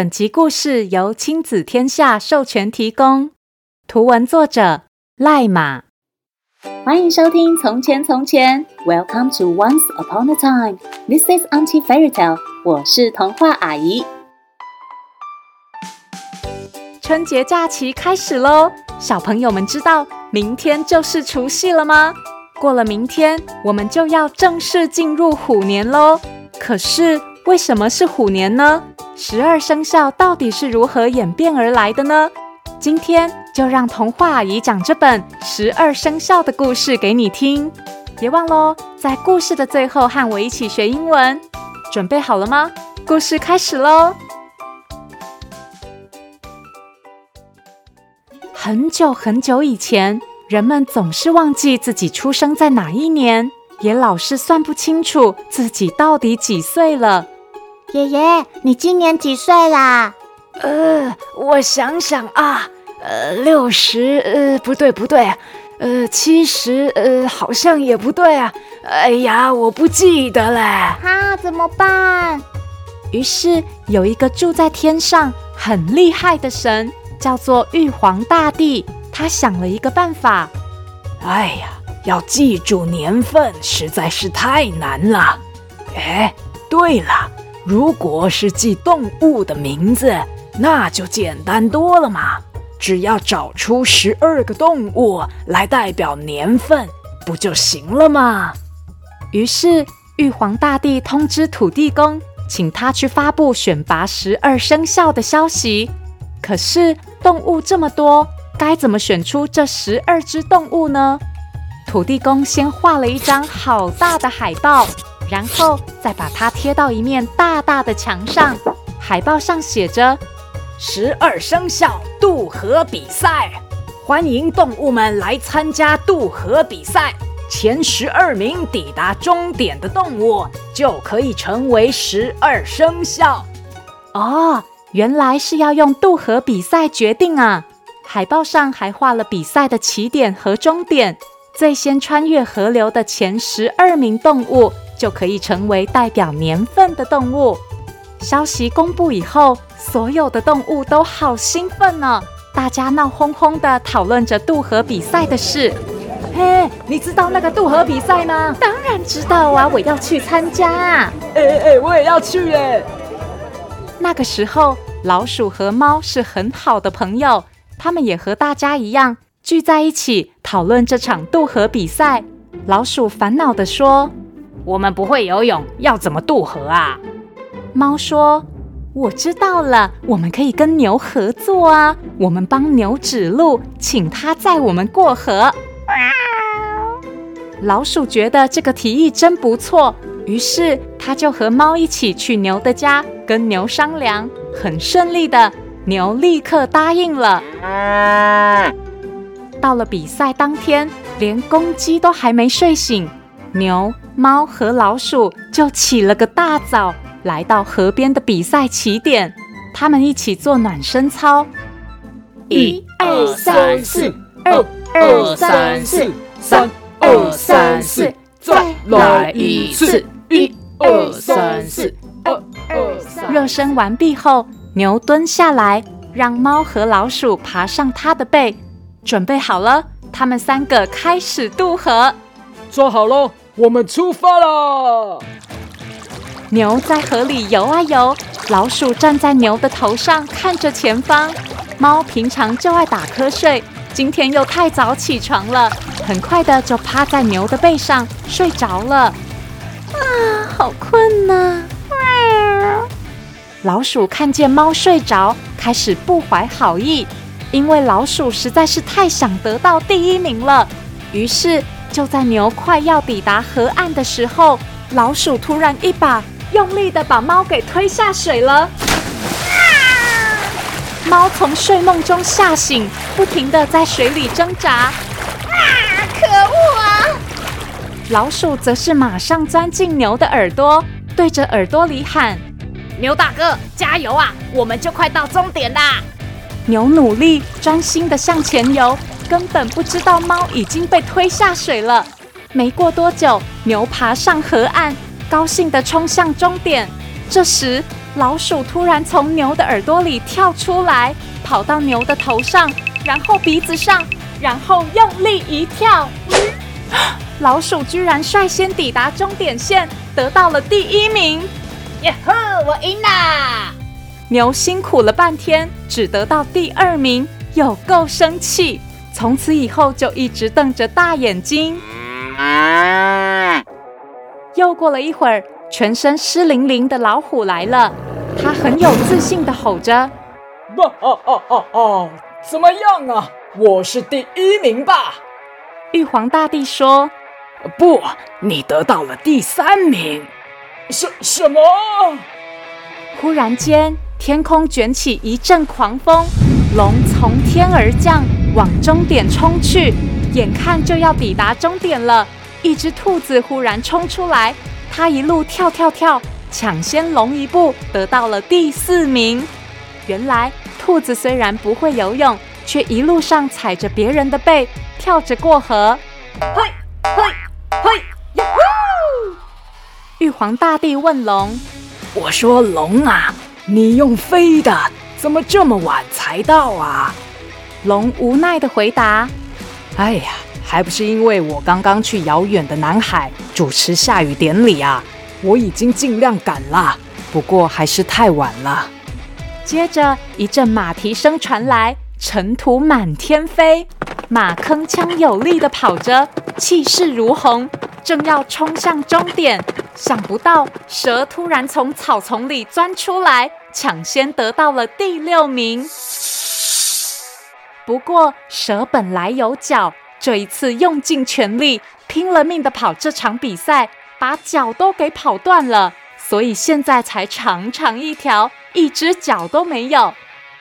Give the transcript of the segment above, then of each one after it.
本集故事由亲子天下授权提供，图文作者赖马。欢迎收听《从前从前》，Welcome to Once Upon a Time。This is Auntie Fairy Tale。我是童话阿姨。春节假期开始喽，小朋友们知道明天就是除夕了吗？过了明天，我们就要正式进入虎年喽。可是为什么是虎年呢？十二生肖到底是如何演变而来的呢？今天就让童话阿姨讲这本十二生肖的故事给你听。别忘喽，在故事的最后和我一起学英文。准备好了吗？故事开始喽！很久很久以前，人们总是忘记自己出生在哪一年，也老是算不清楚自己到底几岁了。爷爷，你今年几岁啦？呃，我想想啊，呃，六十，呃，不对不对，呃，七十，呃，好像也不对啊。哎呀，我不记得嘞。哈，怎么办？于是有一个住在天上很厉害的神，叫做玉皇大帝。他想了一个办法。哎呀，要记住年份实在是太难了。哎，对了。如果是记动物的名字，那就简单多了嘛。只要找出十二个动物来代表年份，不就行了吗？于是玉皇大帝通知土地公，请他去发布选拔十二生肖的消息。可是动物这么多，该怎么选出这十二只动物呢？土地公先画了一张好大的海报。然后再把它贴到一面大大的墙上，海报上写着“十二生肖渡河比赛”，欢迎动物们来参加渡河比赛。前十二名抵达终点的动物就可以成为十二生肖。哦，原来是要用渡河比赛决定啊！海报上还画了比赛的起点和终点，最先穿越河流的前十二名动物。就可以成为代表年份的动物。消息公布以后，所有的动物都好兴奋呢，大家闹哄哄的讨论着渡河比赛的事。嘿，你知道那个渡河比赛吗？当然知道啊，我要去参加。哎哎，我也要去耶。那个时候，老鼠和猫是很好的朋友，他们也和大家一样聚在一起讨论这场渡河比赛。老鼠烦恼地说。我们不会游泳，要怎么渡河啊？猫说：“我知道了，我们可以跟牛合作啊！我们帮牛指路，请它载我们过河。”老鼠觉得这个提议真不错，于是它就和猫一起去牛的家，跟牛商量。很顺利的，牛立刻答应了。到了比赛当天，连公鸡都还没睡醒。牛、猫和老鼠就起了个大早，来到河边的比赛起点。他们一起做暖身操，一二三四，二二三四，三二三四，再来一次，一二三四，二二三。热身完毕后，牛蹲下来，让猫和老鼠爬上它的背，准备好了，他们三个开始渡河。坐好喽。我们出发了！牛在河里游啊游，老鼠站在牛的头上看着前方。猫平常就爱打瞌睡，今天又太早起床了，很快的就趴在牛的背上睡着了。啊，好困呐！啊！老鼠看见猫睡着，开始不怀好意，因为老鼠实在是太想得到第一名了，于是。就在牛快要抵达河岸的时候，老鼠突然一把用力的把猫给推下水了。啊！猫从睡梦中吓醒，不停的在水里挣扎。啊！可恶啊！老鼠则是马上钻进牛的耳朵，对着耳朵里喊：“牛大哥，加油啊！我们就快到终点啦！”牛努力专心的向前游。根本不知道猫已经被推下水了。没过多久，牛爬上河岸，高兴地冲向终点。这时，老鼠突然从牛的耳朵里跳出来，跑到牛的头上，然后鼻子上，然后用力一跳，老鼠居然率先抵达终点线，得到了第一名。耶呵，我赢啦！牛辛苦了半天，只得到第二名，有够生气。从此以后就一直瞪着大眼睛。啊又过了一会儿，全身湿淋淋的老虎来了，他很有自信的吼着：“不，哦哦哦哦，怎么样啊？我是第一名吧？”玉皇大帝说：“不，你得到了第三名。”什什么？忽然间，天空卷起一阵狂风，龙从天而降，往终点冲去，眼看就要抵达终点了。一只兔子忽然冲出来，它一路跳跳跳，抢先龙一步，得到了第四名。原来，兔子虽然不会游泳，却一路上踩着别人的背，跳着过河。嘿，嘿，嘿，呀呼！玉皇大帝问龙：“我说龙啊，你用飞的，怎么这么晚才到啊？”龙无奈地回答：“哎呀。”还不是因为我刚刚去遥远的南海主持下雨典礼啊！我已经尽量赶了，不过还是太晚了。接着一阵马蹄声传来，尘土满天飞，马铿锵有力地跑着，气势如虹，正要冲向终点，想不到蛇突然从草丛里钻出来，抢先得到了第六名。不过蛇本来有脚。这一次用尽全力，拼了命的跑这场比赛，把脚都给跑断了，所以现在才长长一条，一只脚都没有。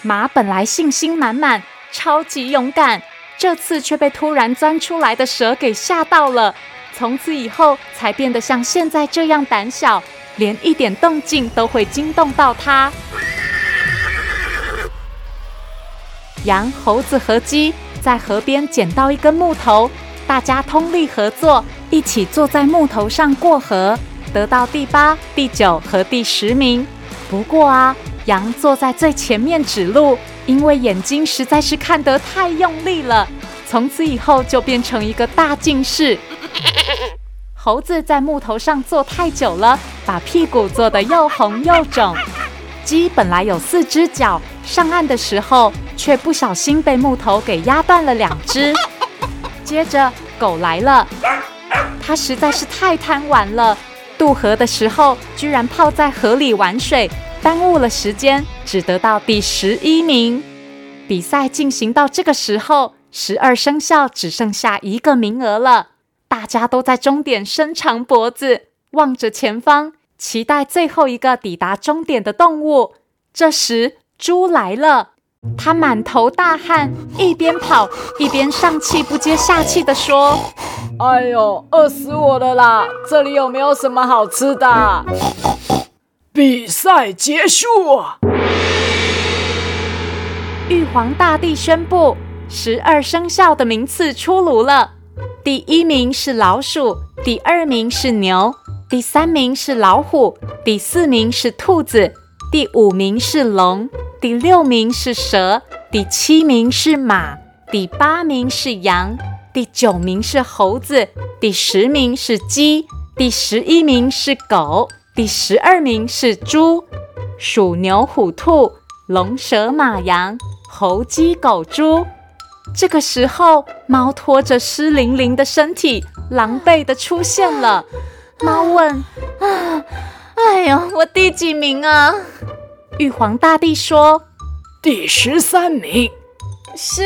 马本来信心满满，超级勇敢，这次却被突然钻出来的蛇给吓到了，从此以后才变得像现在这样胆小，连一点动静都会惊动到它。羊、猴子和鸡。在河边捡到一根木头，大家通力合作，一起坐在木头上过河，得到第八、第九和第十名。不过啊，羊坐在最前面指路，因为眼睛实在是看得太用力了，从此以后就变成一个大近视。猴子在木头上坐太久了，把屁股坐得又红又肿。鸡本来有四只脚，上岸的时候却不小心被木头给压断了两只。接着狗来了，它实在是太贪玩了，渡河的时候居然泡在河里玩水，耽误了时间，只得到第十一名。比赛进行到这个时候，十二生肖只剩下一个名额了，大家都在终点伸长脖子，望着前方。期待最后一个抵达终点的动物。这时，猪来了，它满头大汗，一边跑一边上气不接下气地说：“哎呦，饿死我了啦！这里有没有什么好吃的？”比赛结束。玉皇大帝宣布，十二生肖的名次出炉了。第一名是老鼠，第二名是牛。第三名是老虎，第四名是兔子，第五名是龙，第六名是蛇，第七名是马，第八名是羊，第九名是猴子，第十名是鸡，第十一名是狗，第十二名是猪。鼠、牛、虎、兔、龙、蛇、马、羊、猴、鸡、狗、猪。这个时候，猫拖着湿淋淋的身体，狼狈地出现了。猫问：“啊，哎呦，我第几名啊？”玉皇大帝说：“第十三名。”十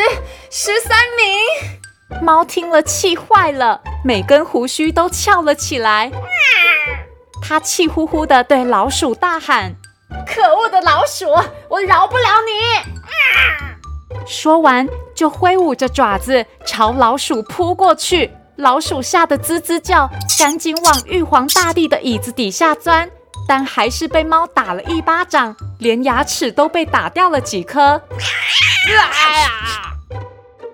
十三名。猫听了气坏了，每根胡须都翘了起来。它气呼呼的对老鼠大喊：“可恶的老鼠，我饶不了你！”说完，就挥舞着爪子朝老鼠扑过去。老鼠吓得吱吱叫，赶紧往玉皇大帝的椅子底下钻，但还是被猫打了一巴掌，连牙齿都被打掉了几颗。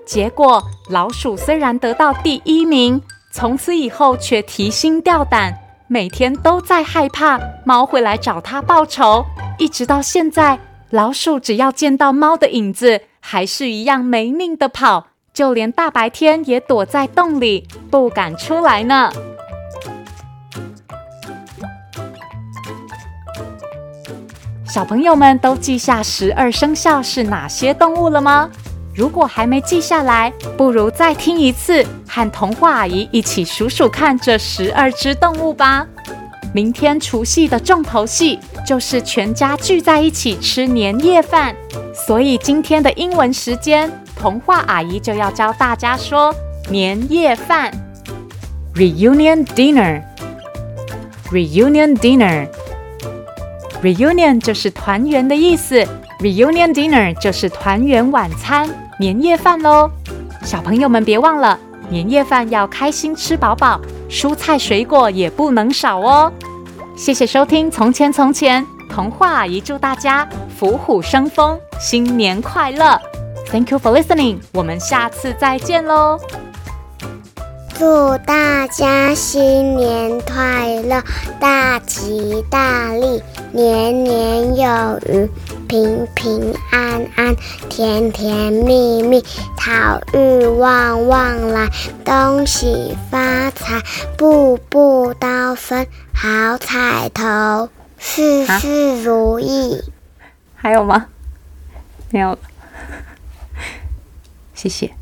结果老鼠虽然得到第一名，从此以后却提心吊胆，每天都在害怕猫会来找它报仇，一直到现在，老鼠只要见到猫的影子，还是一样没命的跑，就连大白天也躲在洞里，不敢出来呢。小朋友们都记下十二生肖是哪些动物了吗？如果还没记下来，不如再听一次，和童话阿姨一起数数看这十二只动物吧。明天除夕的重头戏就是全家聚在一起吃年夜饭，所以今天的英文时间，童话阿姨就要教大家说年夜饭，reunion dinner，reunion dinner Reunion 就是团圆的意思，reunion dinner 就是团圆晚餐，年夜饭喽。小朋友们别忘了。年夜饭要开心吃饱饱，蔬菜水果也不能少哦。谢谢收听《从前从前》童话阿姨，祝大家虎虎生风，新年快乐！Thank you for listening，我们下次再见喽。祝大家新年快乐，大吉大利，年年有余，平平安安，甜甜蜜蜜，好运旺旺来，恭喜发财，步步高升，好彩头，事事如意。还有吗？没有了。谢谢。